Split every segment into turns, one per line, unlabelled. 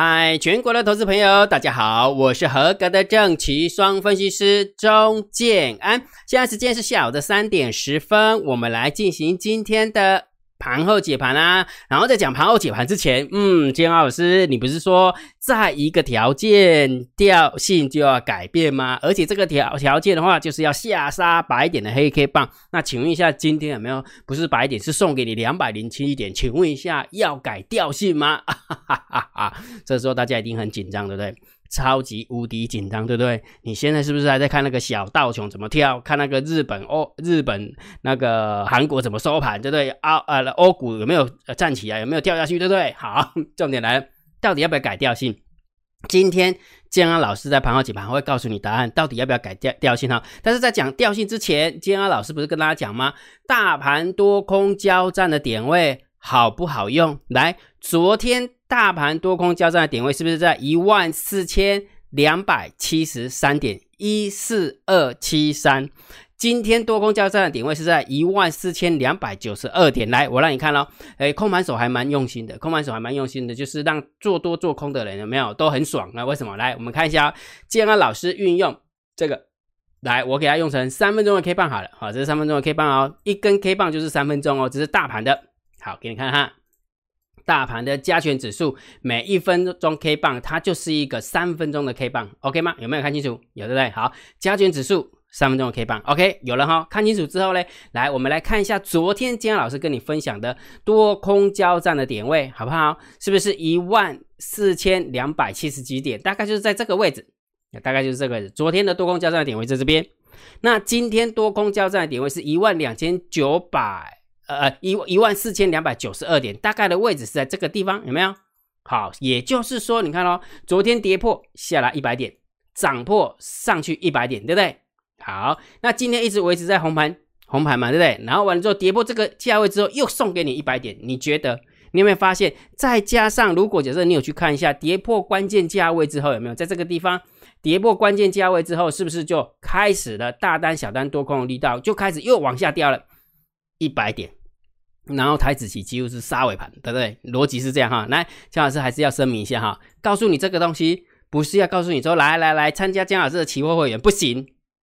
嗨，全国的投资朋友，大家好，我是合格的正奇双分析师钟建安。现在时间是下午的三点十分，我们来进行今天的。盘后解盘啊，然后在讲盘后解盘之前，嗯，金老师，你不是说在一个条件调性就要改变吗？而且这个条条件的话，就是要下杀白点的黑 K 棒。那请问一下，今天有没有不是白点，是送给你两百零七点？请问一下，要改调性吗？哈哈哈哈这时候大家一定很紧张，对不对？超级无敌紧张，对不对？你现在是不是还在看那个小道琼怎么跳？看那个日本欧、日本那个韩国怎么收盘，对不对？欧呃欧股有没有站起来？有没有掉下去？对不对？好，重点来了，到底要不要改调性？今天建安老师在盘后解盘会告诉你答案，到底要不要改调调性哈？但是在讲调性之前，建安老师不是跟大家讲吗？大盘多空交战的点位好不好用？来，昨天。大盘多空交战的点位是不是在一万四千两百七十三点一四二七三？今天多空交战的点位是在一万四千两百九十二点。来，我让你看喽，哎，空盘手还蛮用心的，空盘手还蛮用心的，就是让做多做空的人有没有都很爽啊？为什么？来，我们看一下，建安老师运用这个，来，我给他用成三分钟的 K 棒好了，好，这是三分钟的 K 棒哦，一根 K 棒就是三分钟哦，这是大盘的，好，给你看哈。大盘的加权指数每一分钟 K 棒，它就是一个三分钟的 K 棒，OK 吗？有没有看清楚？有对不对？好，加权指数三分钟的 K 棒，OK，有了哈。看清楚之后呢，来，我们来看一下昨天金老师跟你分享的多空交战的点位，好不好？是不是一万四千两百七十几点？大概就是在这个位置，大概就是这个位置。昨天的多空交战的点位在这边，那今天多空交战的点位是一万两千九百。呃呃，一一万四千两百九十二点，大概的位置是在这个地方，有没有？好，也就是说，你看哦，昨天跌破下来一百点，涨破上去一百点，对不对？好，那今天一直维持在红盘，红盘嘛，对不对？然后完了之后跌破这个价位之后，又送给你一百点，你觉得你有没有发现？再加上如果假设你有去看一下跌破关键价位之后，有没有在这个地方跌破关键价位之后，是不是就开始了大单、小单、多空的力道就开始又往下掉了一百点？然后台子期几乎是杀尾盘，对不对？逻辑是这样哈。来，姜老师还是要声明一下哈，告诉你这个东西不是要告诉你说来来来参加姜老师的期货会员不行，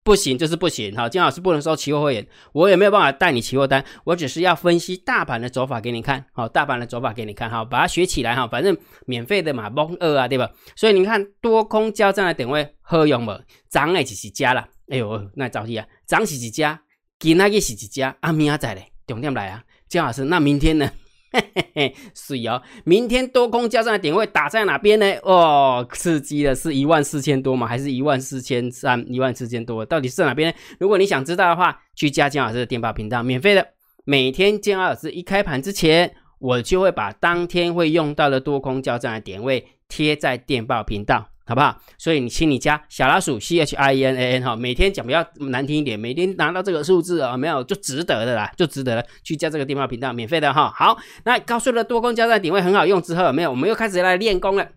不行就是不行哈。姜老师不能收期货会员，我也没有办法带你期货单，我只是要分析大盘的走法给你看，好，大盘的走法给你看哈，把它学起来哈，反正免费的嘛，蒙二啊，对吧？所以你看多空交战的点位何用不？涨的是几家了？哎呦，那着急啊，涨是几家，今那个是几家，阿明仔在嘞，重点来啊！姜老师，那明天呢？嘿嘿嘿，是哦，明天多空交战的点位打在哪边呢？哦，刺激的是一万四千多吗？还是一万四千三？一万四千多，到底是哪边？如果你想知道的话，去加姜老师的电报频道，免费的。每天姜老师一开盘之前，我就会把当天会用到的多空交战的点位贴在电报频道。好不好？所以你请你加小老鼠 C H I N A N 哈，每天讲比较难听一点，每天拿到这个数字啊，没有就值得的啦，就值得了。去加这个电话频道，免费的哈。好，那告诉了多空交战点位很好用之后，没有？我们又开始来练功了。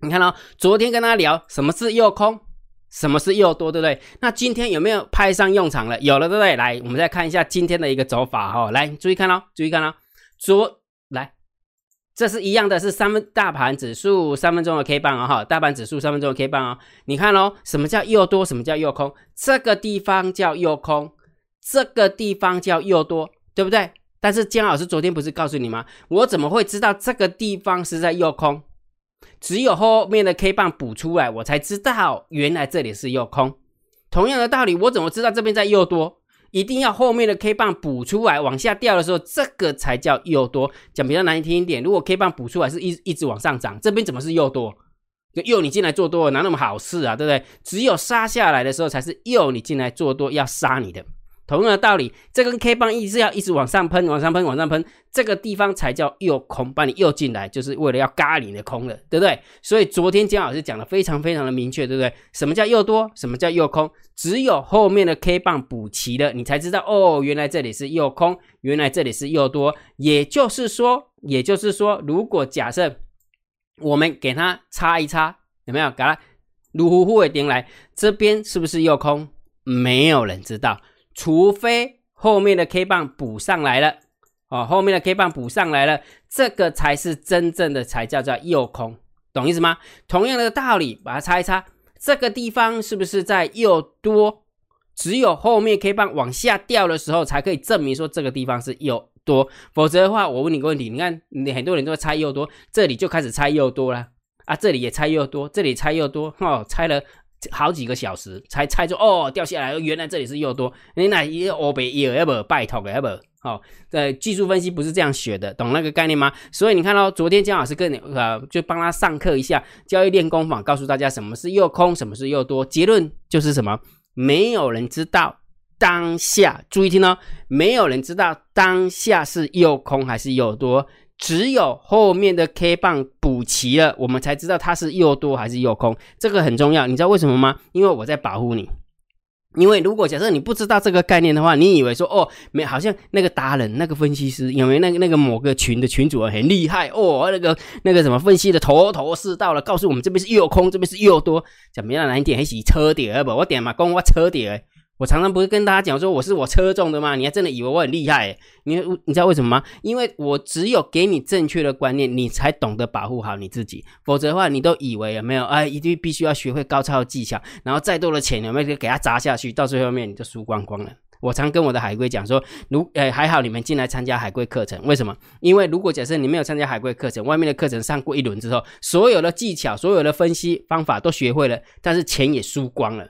你看哦，昨天跟他聊什么是右空，什么是右多，对不对？那今天有没有派上用场了？有了，对不对？来，我们再看一下今天的一个走法哈。来，注意看哦，注意看哦，左。这是一样的，是三分大盘指数三分钟的 K 棒啊，哈，大盘指数三分钟的 K 棒啊，你看哦，什么叫又多，什么叫又空？这个地方叫又空，这个地方叫又多，对不对？但是姜老师昨天不是告诉你吗？我怎么会知道这个地方是在右空？只有后面的 K 棒补出来，我才知道原来这里是右空。同样的道理，我怎么知道这边在右多？一定要后面的 K 棒补出来，往下掉的时候，这个才叫又多。讲比较难听一点，如果 K 棒补出来是一一直往上涨，这边怎么是又多？又你进来做多，哪那么好事啊？对不对？只有杀下来的时候，才是又你进来做多要杀你的。同样的道理，这根 K 棒一直要一直往上喷，往上喷，往上喷，这个地方才叫诱空，把你诱进来，就是为了要嘎你的空的，对不对？所以昨天姜老师讲的非常非常的明确，对不对？什么叫诱多？什么叫诱空？只有后面的 K 棒补齐了，你才知道哦，原来这里是诱空，原来这里是诱多。也就是说，也就是说，如果假设我们给它擦一擦，有没有？给它如呼呼的点来，这边是不是诱空？没有人知道。除非后面的 K 棒补上来了，哦，后面的 K 棒补上来了，这个才是真正的才叫做诱空，懂意思吗？同样的道理，把它擦一擦，这个地方是不是在又多？只有后面 K 棒往下掉的时候，才可以证明说这个地方是又多。否则的话，我问你个问题，你看你很多人都在猜又多，这里就开始猜又多了啊，这里也猜又多，这里猜又多，哦，猜了好几个小时才猜出哦掉下来，原来这里是又多。你那也欧北又要不拜托要不？好，在技术分析不是这样学的，懂那个概念吗？所以你看到昨天姜老师跟你呃，就帮他上课一下交易练功坊，告诉大家什么是又空，什么是又多。结论就是什么？没有人知道当下，注意听哦，没有人知道当下是又空还是又多，只有后面的 K 棒补齐了，我们才知道它是又多还是又空。这个很重要，你知道为什么吗？因为我在保护你。因为如果假设你不知道这个概念的话，你以为说哦，没好像那个达人、那个分析师，有没有那个那个某个群的群主很厉害哦，那个那个什么分析的头头是道了，告诉我们这边是又空，这边是又多，怎么样来点还是车跌不？我点嘛，讲我车跌。我常常不是跟大家讲说我是我车中的吗？你还真的以为我很厉害？你你知道为什么吗？因为我只有给你正确的观念，你才懂得保护好你自己。否则的话，你都以为有没有？哎，一定必须要学会高超的技巧，然后再多的钱有没有给他砸下去？到最后面你就输光光了。我常跟我的海龟讲说，如哎还好你们进来参加海龟课程，为什么？因为如果假设你没有参加海龟课程，外面的课程上过一轮之后，所有的技巧、所有的分析方法都学会了，但是钱也输光了。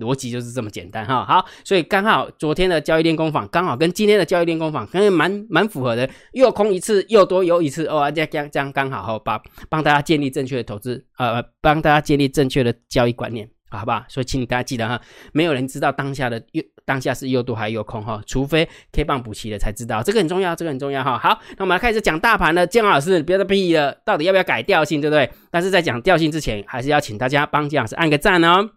逻辑就是这么简单哈，好，所以刚好昨天的交易练功坊刚好跟今天的交易练功坊可能蛮蛮符合的，又空一次又多有一次哦，这样这样刚好哈，帮帮大家建立正确的投资，呃，帮大家建立正确的交易观念，好不好？所以请大家记得哈，没有人知道当下的又当下是又多还是又空哈，除非 K 棒补齐了才知道，这个很重要，这个很重要哈。好，那我们来开始讲大盘了，姜老师不要再逼了，到底要不要改调性，对不对？但是在讲调性之前，还是要请大家帮姜老师按个赞哦。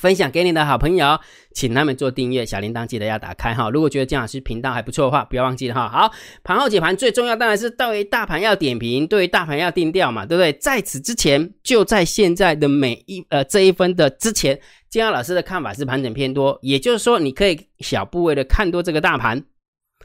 分享给你的好朋友，请他们做订阅，小铃铛记得要打开哈。如果觉得姜老师频道还不错的话，不要忘记了哈。好，盘后解盘最重要当然是对于大盘要点评，对于大盘要定调嘛，对不对？在此之前，就在现在的每一呃这一分的之前，姜老师的看法是盘整偏多，也就是说你可以小部位的看多这个大盘，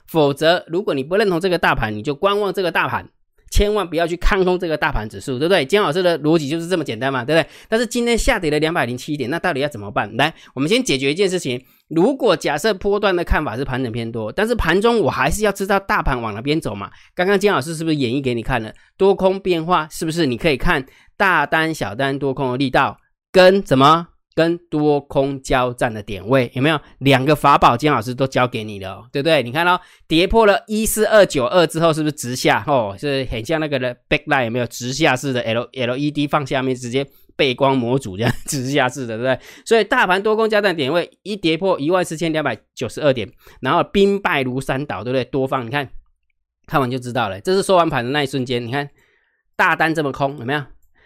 否则如果你不认同这个大盘，你就观望这个大盘。千万不要去看空这个大盘指数，对不对？姜老师的逻辑就是这么简单嘛，对不对？但是今天下跌了两百零七点，那到底要怎么办？来，我们先解决一件事情。如果假设波段的看法是盘整偏多，但是盘中我还是要知道大盘往哪边走嘛？刚刚姜老师是不是演绎给你看了多空变化？是不是你可以看大单、小单多空的力道跟怎么？跟多空交战的点位有没有两个法宝？金老师都教给你了，对不对？你看到跌破了一四二九二之后，是不是直下？哦，是很像那个的 backline 有没有直下式的 L L E D 放下面直接背光模组这样直下式的，对不对？所以大盘多空交战点位一跌破一万四千两百九十二点，然后兵败如山倒，对不对？多方你看看完就知道了，这是收完盘的那一瞬间，你看大单这么空有没有？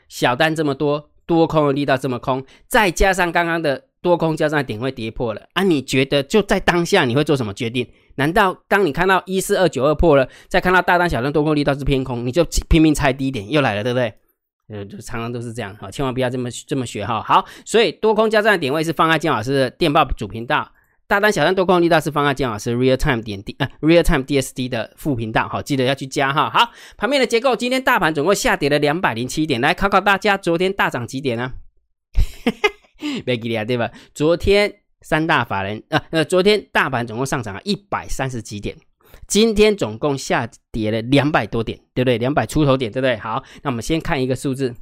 小单这么多。多空的力道这么空，再加上刚刚的多空交战点位跌破了啊！你觉得就在当下你会做什么决定？难道当你看到一四二九二破了，再看到大单小单多空力道是偏空，你就拼命猜低点又来了，对不对？呃，就常常都是这样哈，千万不要这么这么学哈。好，所以多空交战的点位是放在金老师的电报主频道。大单小单多空力大是方案，姜老师 real time 点 D 啊 real time DSD 的副频道，好，记得要去加哈。好，盘面的结构，今天大盘总共下跌了两百零七点，来考考大家，昨天大涨几点呢？别给力对吧？昨天三大法人啊，呃，昨天大盘总共上涨了一百三十几点，今天总共下跌了两百多点，对不对？两百出头点，对不对？好，那我们先看一个数字。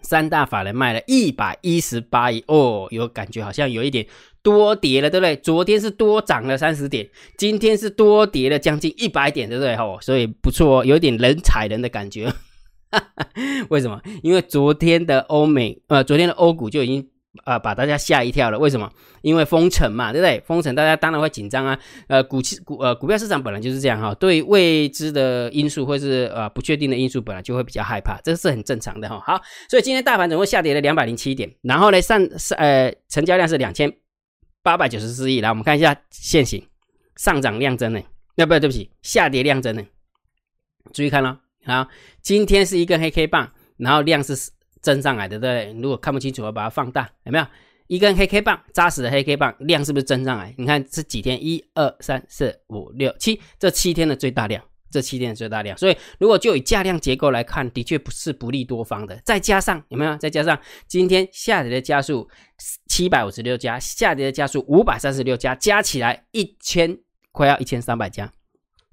三大法人卖了一百一十八亿哦，有感觉好像有一点多跌了，对不对？昨天是多涨了三十点，今天是多跌了将近一百点，对不对？哦，所以不错哦，有点人踩人的感觉。为什么？因为昨天的欧美呃，昨天的欧股就已经。啊，把大家吓一跳了。为什么？因为封城嘛，对不对？封城，大家当然会紧张啊。呃，股期股呃股票市场本来就是这样哈，对未知的因素或是呃不确定的因素，本来就会比较害怕，这是很正常的哈。好，所以今天大盘总共下跌了两百零七点，然后呢上是呃成交量是两千八百九十四亿。来，我们看一下现行上涨量增呢？要不要对不起，下跌量增呢？注意看了啊，今天是一根黑 K 棒，然后量是。增上来的，对？如果看不清楚，我把它放大，有没有一根黑 K 棒，扎实的黑 K 棒，量是不是增上来？你看这几天，一二三四五六七，这七天的最大量，这七天的最大量，所以如果就以价量结构来看，的确不是不利多方的。再加上有没有？再加上今天下跌的加速七百五十六家，下跌的加速五百三十六家，加起来一千快要一千三百家，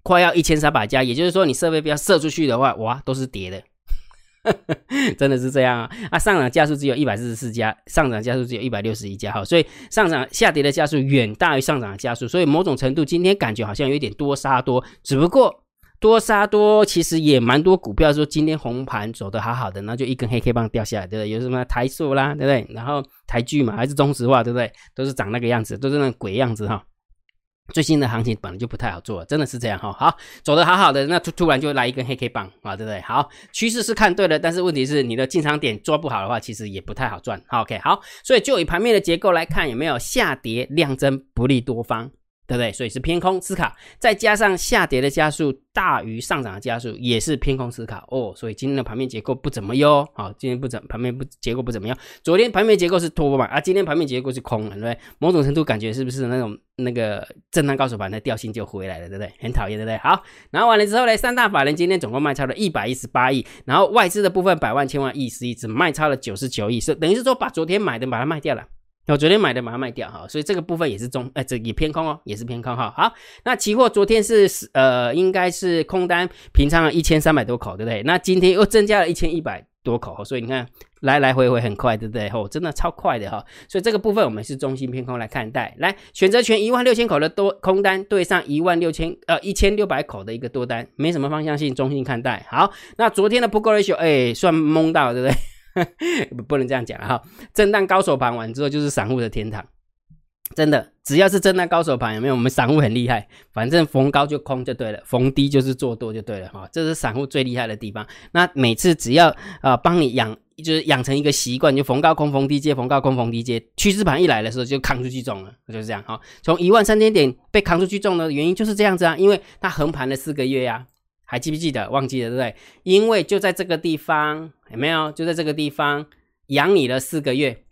快要一千三百家。也就是说，你设备不要射出去的话，哇，都是跌的。真的是这样啊！啊，上涨加速只有一百四十四家，上涨加速只有一百六十一家，哈，所以上涨下跌的加速远大于上涨的加速，所以某种程度今天感觉好像有点多杀多，只不过多杀多其实也蛮多股票说今天红盘走的好好的，然后就一根黑 K 棒掉下来，对不对？有什么台塑啦，对不对？然后台剧嘛，还是中石化，对不对？都是长那个样子，都是那鬼样子哈。最新的行情本来就不太好做，真的是这样哈。好，走的好好的，那突突然就来一根黑 K 棒啊，对不对？好，趋势是看对了，但是问题是你的进场点抓不好的话，其实也不太好赚。OK，好，所以就以盘面的结构来看，有没有下跌量增不利多方？对不对？所以是偏空思考，再加上下跌的加速大于上涨的加速，也是偏空思考哦。所以今天的盘面结构不怎么哟。好，今天不怎盘面不结构不怎么样。昨天盘面结构是多嘛？啊，今天盘面结构是空了，对不对？某种程度感觉是不是那种那个震荡高手盘的调性就回来了，对不对？很讨厌，对不对？好，然后完了之后呢，三大法人今天总共卖超了一百一十八亿，然后外资的部分百万千万亿十亿只卖超了九十九亿，是等于是说把昨天买的把它卖掉了。我昨天买的把它卖掉哈，所以这个部分也是中，哎，这也偏空哦，也是偏空哈。好，那期货昨天是呃，应该是空单平仓了一千三百多口，对不对？那今天又增加了一千一百多口，所以你看来来回回很快，对不对？哦，真的超快的哈。所以这个部分我们是中心偏空来看待。来，选择权一万六千口的多空单对上一万六千呃一千六百口的一个多单，没什么方向性，中心看待。好，那昨天的 put ratio 哎，算蒙到，对不对？不能这样讲哈，震荡高手盘完之后就是散户的天堂，真的，只要是震荡高手盘，有没有？我们散户很厉害，反正逢高就空就对了，逢低就是做多就对了哈，这是散户最厉害的地方。那每次只要啊帮你养，就是养成一个习惯，就逢高空逢低接，逢高空逢低接，趋势盘一来的时候就扛出去中了，就是这样哈。从一万三千点被扛出去中的原因就是这样子啊，因为它横盘了四个月呀。还记不记得？忘记了对不对？因为就在这个地方，有没有？就在这个地方养你了四个月，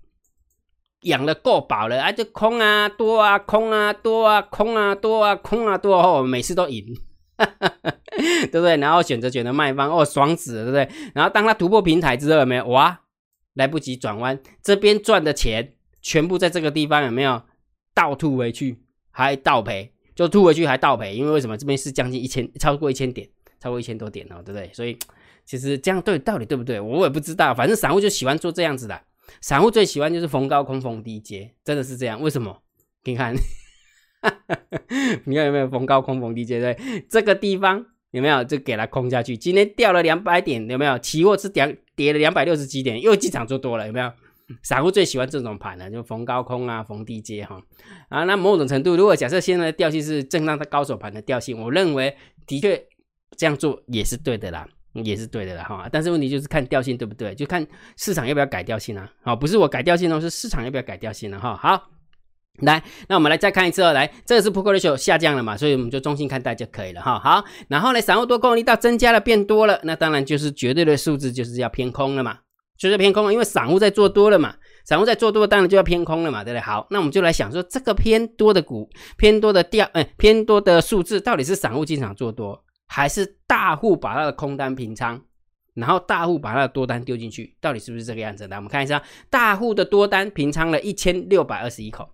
养的够饱了啊！就空啊多啊，空啊多啊，空啊多啊，空啊多哦，每次都赢，对不对？然后选择权的卖方哦，爽死，对不对？然后当他突破平台之后，有没有？哇，来不及转弯，这边赚的钱全部在这个地方有没有倒吐回去，还倒赔？就吐回去还倒赔，因为为什么？这边是将近一千，超过一千点。超过一千多点哦，对不对？所以其实这样对到底对不对？我也不知道。反正散户就喜欢做这样子的，散户最喜欢就是逢高空逢低接，真的是这样。为什么？你看，你看有没有逢高空逢低接？对，这个地方有没有就给它空下去？今天掉了两百点，有没有？期货是跌跌了两百六十几点，又进场做多了，有没有？散户最喜欢这种盘了，就逢高空啊，逢低接哈啊。那某种程度，如果假设现在的调性是震荡的高手盘的调性，我认为的确。这样做也是对的啦，也是对的啦哈。但是问题就是看调性对不对，就看市场要不要改调性啊。好，不是我改调性哦，是市场要不要改调性了哈。好，来，那我们来再看一次哦。来，这个是 p u ratio 下降了嘛，所以我们就中性看待就可以了哈。好，然后呢，散户多空力道增加了，变多了，那当然就是绝对的数字就是要偏空了嘛，就是偏空了，因为散户在做多了嘛，散户在做多，当然就要偏空了嘛，对不对？好，那我们就来想说，这个偏多的股，偏多的调，哎，偏多的数字到底是散户进场做多？还是大户把他的空单平仓，然后大户把他的多单丢进去，到底是不是这个样子？来，我们看一下，大户的多单平仓了一千六百二十一口，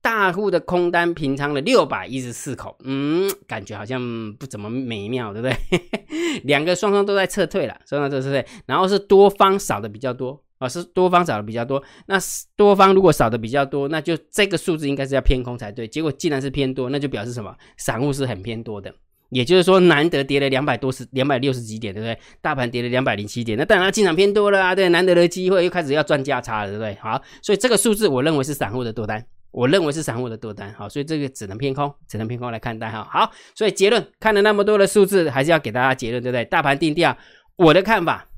大户的空单平仓了六百一十四口。嗯，感觉好像不怎么美妙，对不对？两个双双都在撤退了，双双都撤退。然后是多方少的比较多啊，是多方少的比较多。那多方如果少的比较多，那就这个数字应该是要偏空才对。结果既然是偏多，那就表示什么？散户是很偏多的。也就是说，难得跌了两百多十两百六十几点，对不对？大盘跌了两百零七点，那当然进场偏多了啊，对，难得的机会又开始要赚价差了，对不对？好，所以这个数字我认为是散户的多单，我认为是散户的多单，好，所以这个只能偏空，只能偏空来看待哈。好，所以结论看了那么多的数字，还是要给大家结论，对不对？大盘定调，我的看法，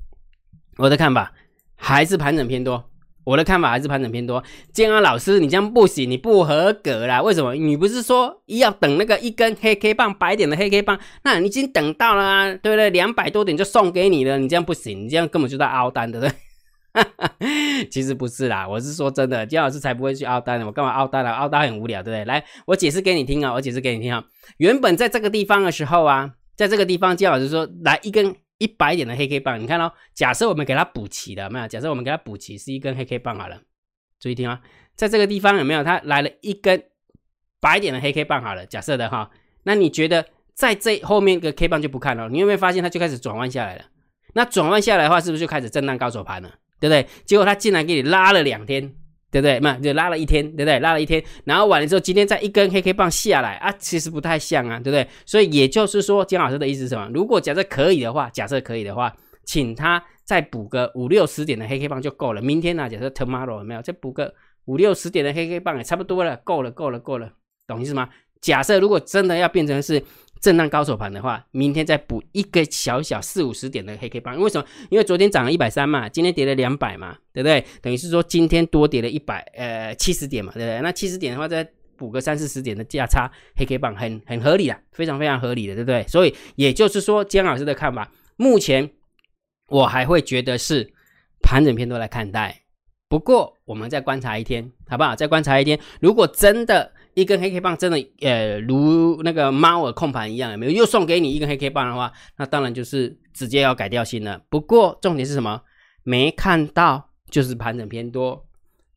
我的看法还是盘整偏多。我的看法还是盘整偏多。建安老师，你这样不行，你不合格啦。为什么？你不是说要等那个一根黑 K 棒白点的黑 K 棒？那你已经等到了啊，对不对？两百多点就送给你了，你这样不行，你这样根本就在凹单，对不对？其实不是啦，我是说真的，建老师才不会去凹单的。我干嘛凹单啊？凹单很无聊，对不对？来，我解释给你听啊，我解释给你听啊。原本在这个地方的时候啊，在这个地方，姜老师说来一根一百点的黑 K 棒，你看哦，假设我们给它补齐了，没有？假设我们给它补齐是一根黑 K 棒好了，注意听啊，在这个地方有没有？它来了一根白点的黑 K 棒好了，假设的哈，那你觉得在这后面个 K 棒就不看了？你有没有发现它就开始转弯下来了？那转弯下来的话，是不是就开始震荡高手盘了？对不对？结果它竟然给你拉了两天。对不对？嘛，就拉了一天，对不对？拉了一天，然后完了之后，今天再一根黑 K 棒下来啊，其实不太像啊，对不对？所以也就是说，姜老师的意思是什么？如果假设可以的话，假设可以的话，请他再补个五六十点的黑 K 棒就够了。明天呢，假设 tomorrow 有没有？再补个五六十点的黑 K 棒也差不多了，够了，够了，够了，懂意思吗？假设如果真的要变成是。震荡高手盘的话，明天再补一个小小四五十点的黑 K 棒，为什么？因为昨天涨了一百三嘛，今天跌了两百嘛，对不对？等于是说今天多跌了一百呃七十点嘛，对不对？那七十点的话，再补个三四十点的价差，黑 K 棒很很合理的，非常非常合理的，对不对？所以也就是说，姜老师的看法，目前我还会觉得是盘整偏多来看待，不过我们再观察一天，好不好？再观察一天，如果真的。一根黑 K 棒真的，呃，如那个猫耳控盘一样，有没有？又送给你一根黑 K 棒的话，那当然就是直接要改掉心了。不过重点是什么？没看到就是盘整偏多，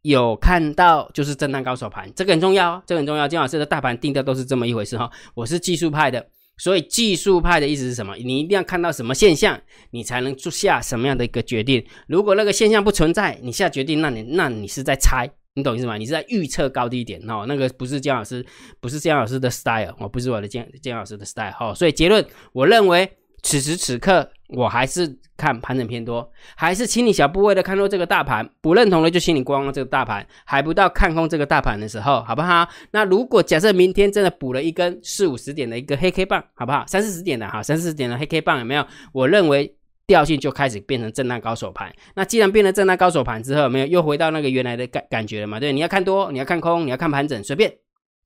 有看到就是震荡高手盘，这个很重要，这个很重要。金老师的大盘定调都是这么一回事哈。我是技术派的，所以技术派的意思是什么？你一定要看到什么现象，你才能做下什么样的一个决定。如果那个现象不存在，你下决定，那你那你是在猜。你懂意思吗？你是在预测高低点哦，那个不是姜老师，不是姜老师的 style 哦，不是我的姜姜老师的 style 哦。所以结论，我认为此时此刻我还是看盘整偏多，还是清理小部位的看多这个大盘，不认同的就清理观望这个大盘，还不到看空这个大盘的时候，好不好？那如果假设明天真的补了一根四五十点的一个黑 K 棒，好不好？三四十点的哈，三四十点的黑 K 棒有没有？我认为。调性就开始变成震荡高手盘，那既然变成震荡高手盘之后，没有又回到那个原来的感感觉了嘛？对，你要看多，你要看空，你要看盘整，随便，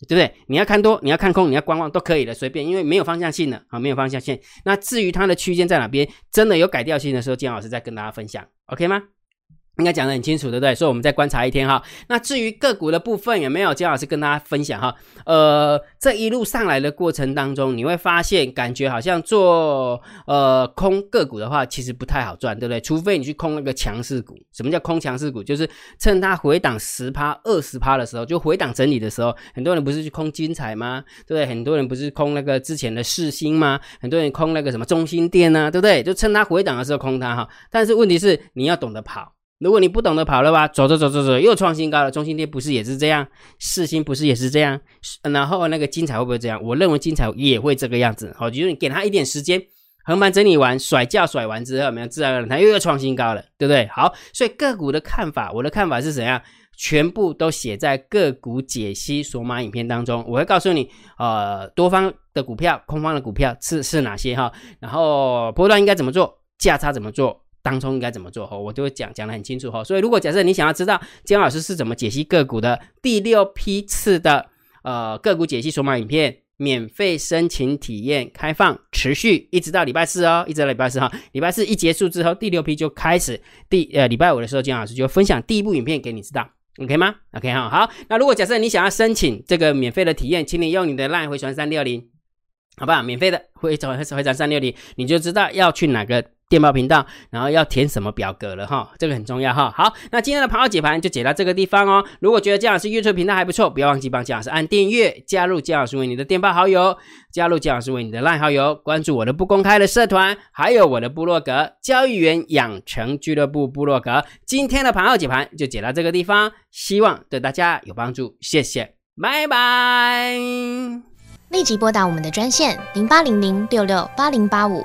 对不对？你要看多，你要看空，你要观望都可以的，随便，因为没有方向性了啊，没有方向性。那至于它的区间在哪边，真的有改调性的时候，金老师再跟大家分享，OK 吗？应该讲得很清楚，对不对？所以我们再观察一天哈。那至于个股的部分，有没有姜老师跟大家分享哈？呃，这一路上来的过程当中，你会发现感觉好像做呃空个股的话，其实不太好赚，对不对？除非你去空那个强势股。什么叫空强势股？就是趁它回档十趴、二十趴的时候，就回档整理的时候，很多人不是去空精彩吗？对不对？很多人不是空那个之前的世星吗？很多人空那个什么中心店呢？对不对？就趁它回档的时候空它哈。但是问题是你要懂得跑。如果你不懂得跑了吧，走走走走走，又创新高了。中心店不是也是这样，四星不是也是这样，然后那个精彩会不会这样？我认为精彩也会这个样子。好，就是你给他一点时间，横盘整理完，甩价甩完之后，没有自然而然它又要创新高了，对不对？好，所以个股的看法，我的看法是怎样？全部都写在个股解析索马影片当中，我会告诉你，呃，多方的股票、空方的股票是是哪些哈，然后波段应该怎么做，价差怎么做。当中应该怎么做哈，我就会讲讲的很清楚哈。所以如果假设你想要知道姜老师是怎么解析个股的，第六批次的呃个股解析索马影片，免费申请体验开放，持续一直到礼拜四哦，一直到礼拜四哈。礼拜四一结束之后，第六批就开始。第呃礼拜五的时候，姜老师就分享第一部影片给你知道，OK 吗？OK 哈好。那如果假设你想要申请这个免费的体验，请你用你的 LINE 回传三六零，好吧？免费的回传回传三六零，你就知道要去哪个。电报频道，然后要填什么表格了哈，这个很重要哈。好，那今天的盘号解盘就解到这个地方哦。如果觉得姜老师预测频道还不错，不要忘记帮姜老师按订阅，加入姜老师为你的电报好友，加入姜老师为你的烂好友，关注我的不公开的社团，还有我的部落格交易员养成俱乐部部落格。今天的盘号解盘就解到这个地方，希望对大家有帮助，谢谢，拜拜。立即拨打我们的专线零八零零六六八零八五。